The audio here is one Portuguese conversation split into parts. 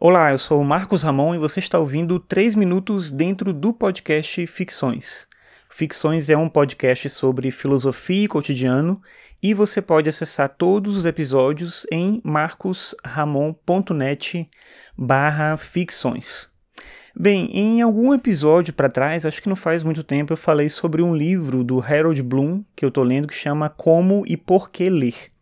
Olá, eu sou o Marcos Ramon e você está ouvindo 3 minutos dentro do podcast Ficções. Ficções é um podcast sobre filosofia e cotidiano e você pode acessar todos os episódios em marcosramon.net barra ficções. Bem, em algum episódio para trás, acho que não faz muito tempo, eu falei sobre um livro do Harold Bloom que eu estou lendo que chama Como e Por que Ler.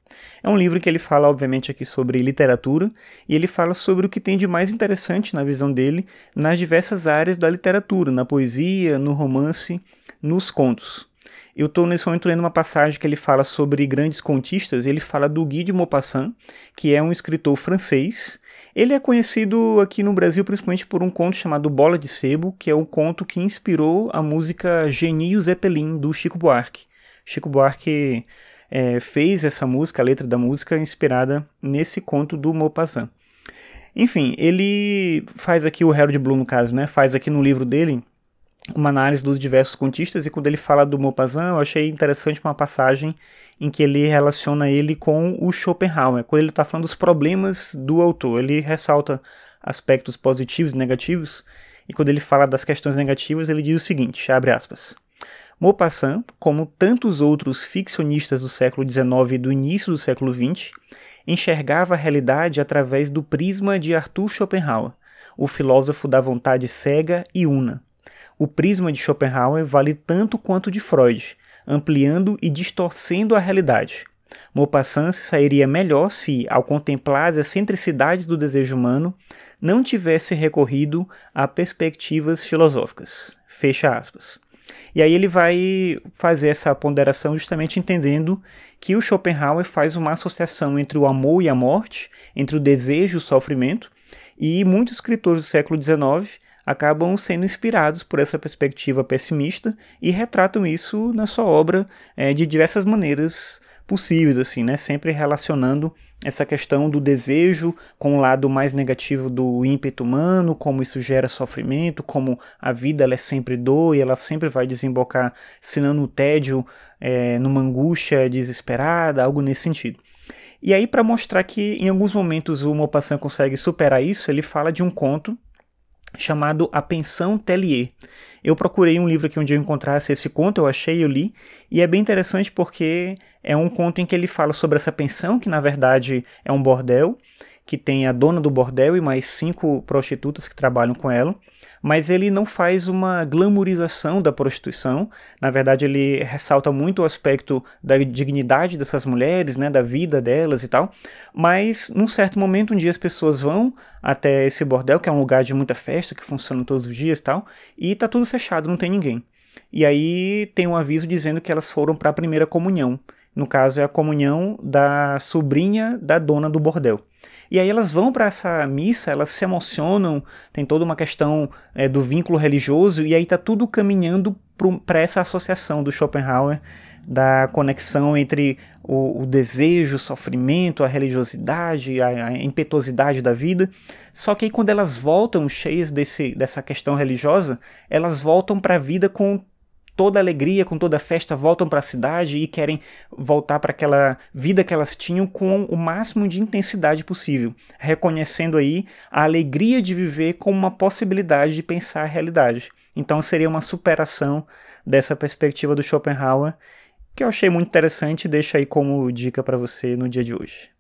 É um livro que ele fala, obviamente, aqui sobre literatura, e ele fala sobre o que tem de mais interessante na visão dele nas diversas áreas da literatura, na poesia, no romance, nos contos. Eu estou nesse momento lendo uma passagem que ele fala sobre grandes contistas, ele fala do Guy de Maupassant, que é um escritor francês. Ele é conhecido aqui no Brasil principalmente por um conto chamado Bola de Sebo, que é um conto que inspirou a música Genie Zeppelin, do Chico Buarque. Chico Buarque é, fez essa música, a letra da música, inspirada nesse conto do Maupassant. Enfim, ele faz aqui, o Harold Bloom no caso, né, faz aqui no livro dele uma análise dos diversos contistas e quando ele fala do Maupassant, eu achei interessante uma passagem em que ele relaciona ele com o Schopenhauer, quando ele está falando dos problemas do autor. Ele ressalta aspectos positivos e negativos, e quando ele fala das questões negativas, ele diz o seguinte, abre aspas, Maupassant, como tantos outros ficcionistas do século XIX e do início do século XX, enxergava a realidade através do prisma de Arthur Schopenhauer, o filósofo da vontade cega e una. O prisma de Schopenhauer vale tanto quanto de Freud, ampliando e distorcendo a realidade. Maupassant se sairia melhor se, ao contemplar as excentricidades do desejo humano, não tivesse recorrido a perspectivas filosóficas. Fecha aspas. E aí ele vai fazer essa ponderação justamente entendendo que o Schopenhauer faz uma associação entre o amor e a morte, entre o desejo e o sofrimento, e muitos escritores do século XIX acabam sendo inspirados por essa perspectiva pessimista e retratam isso na sua obra é, de diversas maneiras possíveis, assim, né? Sempre relacionando essa questão do desejo com o lado mais negativo do ímpeto humano, como isso gera sofrimento, como a vida ela é sempre dor e ela sempre vai desembocar, se não no tédio, é, numa angústia desesperada, algo nesse sentido. E aí, para mostrar que em alguns momentos o Maupassant consegue superar isso, ele fala de um conto chamado A Pensão Tellier. Eu procurei um livro aqui onde eu encontrasse esse conto, eu achei, eu li, e é bem interessante porque é um conto em que ele fala sobre essa pensão, que na verdade é um bordel, que tem a dona do bordel e mais cinco prostitutas que trabalham com ela mas ele não faz uma glamorização da prostituição. Na verdade, ele ressalta muito o aspecto da dignidade dessas mulheres, né, da vida delas e tal. Mas, num certo momento, um dia as pessoas vão até esse bordel, que é um lugar de muita festa, que funciona todos os dias e tal, e tá tudo fechado, não tem ninguém. E aí tem um aviso dizendo que elas foram para a primeira comunhão. No caso, é a comunhão da sobrinha da dona do bordel. E aí elas vão para essa missa, elas se emocionam, tem toda uma questão é, do vínculo religioso, e aí está tudo caminhando para essa associação do Schopenhauer, da conexão entre o, o, desejo, o sofrimento, a religiosidade, a, a impetuosidade da vida. Só que aí quando elas voltam cheias desse, dessa questão religiosa, elas voltam para a vida com toda alegria, com toda festa, voltam para a cidade e querem voltar para aquela vida que elas tinham com o máximo de intensidade possível, reconhecendo aí a alegria de viver como uma possibilidade de pensar a realidade. Então seria uma superação dessa perspectiva do Schopenhauer, que eu achei muito interessante e deixo aí como dica para você no dia de hoje.